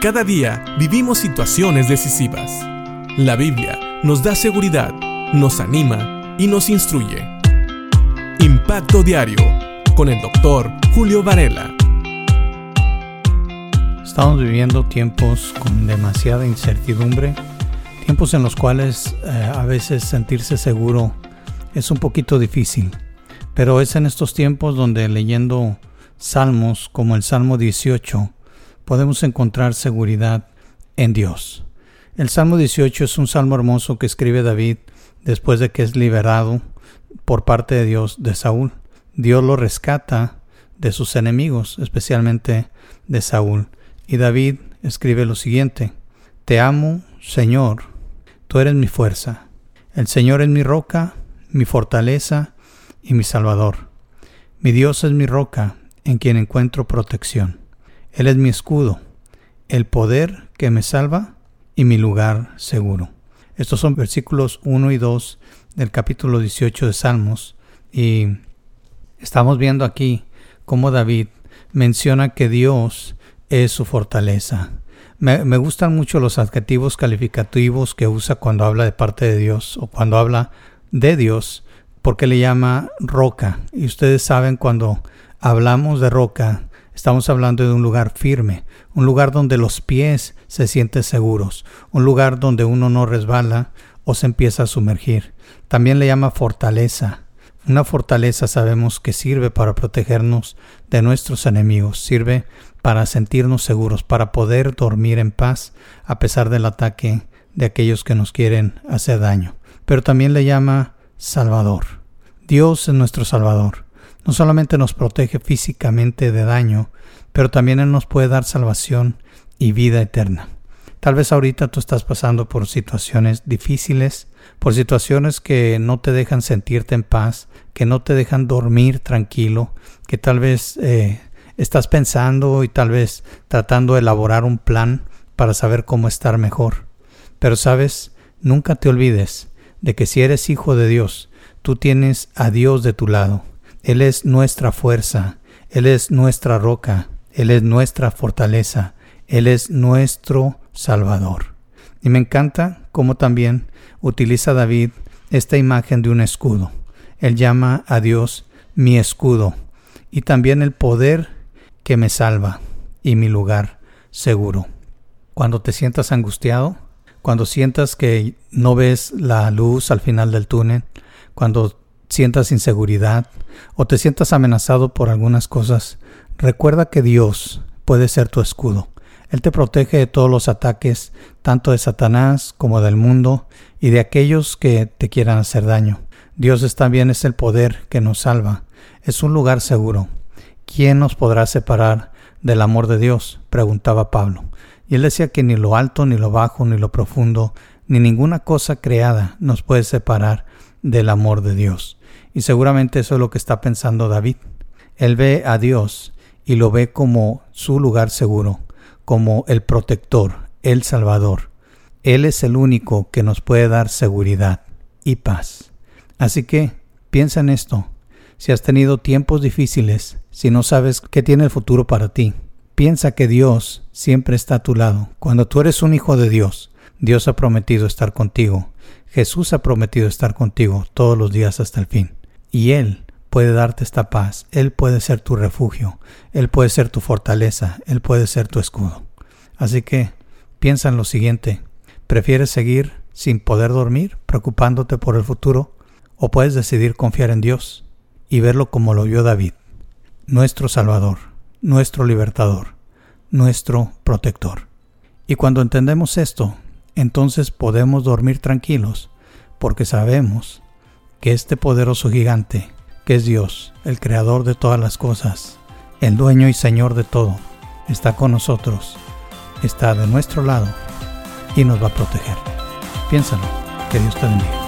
Cada día vivimos situaciones decisivas. La Biblia nos da seguridad, nos anima y nos instruye. Impacto Diario con el doctor Julio Varela. Estamos viviendo tiempos con demasiada incertidumbre, tiempos en los cuales eh, a veces sentirse seguro es un poquito difícil, pero es en estos tiempos donde leyendo salmos como el Salmo 18 podemos encontrar seguridad en Dios. El Salmo 18 es un salmo hermoso que escribe David después de que es liberado por parte de Dios de Saúl. Dios lo rescata de sus enemigos, especialmente de Saúl. Y David escribe lo siguiente, Te amo, Señor, tú eres mi fuerza. El Señor es mi roca, mi fortaleza y mi salvador. Mi Dios es mi roca en quien encuentro protección. Él es mi escudo, el poder que me salva y mi lugar seguro. Estos son versículos 1 y 2 del capítulo 18 de Salmos y estamos viendo aquí cómo David menciona que Dios es su fortaleza. Me, me, gustan mucho los adjetivos calificativos que usa cuando habla de parte de Dios o cuando habla de Dios porque le llama roca. Y ustedes saben cuando hablamos de roca Estamos hablando de un lugar firme, un lugar donde los pies se sienten seguros, un lugar donde uno no resbala o se empieza a sumergir. También le llama fortaleza. Una fortaleza sabemos que sirve para protegernos de nuestros enemigos, sirve para sentirnos seguros, para poder dormir en paz a pesar del ataque de aquellos que nos quieren hacer daño. Pero también le llama Salvador. Dios es nuestro Salvador no solamente nos protege físicamente de daño, pero también Él nos puede dar salvación y vida eterna. Tal vez ahorita tú estás pasando por situaciones difíciles, por situaciones que no te dejan sentirte en paz, que no te dejan dormir tranquilo, que tal vez eh, estás pensando y tal vez tratando de elaborar un plan para saber cómo estar mejor. Pero sabes, nunca te olvides de que si eres hijo de Dios, tú tienes a Dios de tu lado él es nuestra fuerza, Él es nuestra roca, Él es nuestra fortaleza, Él es nuestro Salvador. Y me encanta cómo también utiliza David esta imagen de un escudo. Él llama a Dios mi escudo y también el poder que me salva y mi lugar seguro. Cuando te sientas angustiado, cuando sientas que no ves la luz al final del túnel, cuando sientas inseguridad o te sientas amenazado por algunas cosas, recuerda que Dios puede ser tu escudo. Él te protege de todos los ataques, tanto de Satanás como del mundo y de aquellos que te quieran hacer daño. Dios también es el poder que nos salva. Es un lugar seguro. ¿Quién nos podrá separar del amor de Dios? preguntaba Pablo. Y él decía que ni lo alto, ni lo bajo, ni lo profundo, ni ninguna cosa creada nos puede separar del amor de Dios. Y seguramente eso es lo que está pensando David. Él ve a Dios y lo ve como su lugar seguro, como el protector, el salvador. Él es el único que nos puede dar seguridad y paz. Así que piensa en esto. Si has tenido tiempos difíciles, si no sabes qué tiene el futuro para ti, piensa que Dios siempre está a tu lado. Cuando tú eres un hijo de Dios, Dios ha prometido estar contigo. Jesús ha prometido estar contigo todos los días hasta el fin y Él puede darte esta paz, Él puede ser tu refugio, Él puede ser tu fortaleza, Él puede ser tu escudo. Así que piensa en lo siguiente, ¿prefieres seguir sin poder dormir, preocupándote por el futuro? ¿O puedes decidir confiar en Dios y verlo como lo vio David, nuestro Salvador, nuestro libertador, nuestro protector? Y cuando entendemos esto, entonces podemos dormir tranquilos, porque sabemos que este poderoso gigante, que es Dios, el creador de todas las cosas, el dueño y señor de todo, está con nosotros, está de nuestro lado y nos va a proteger. Piénsalo, que Dios te bendiga.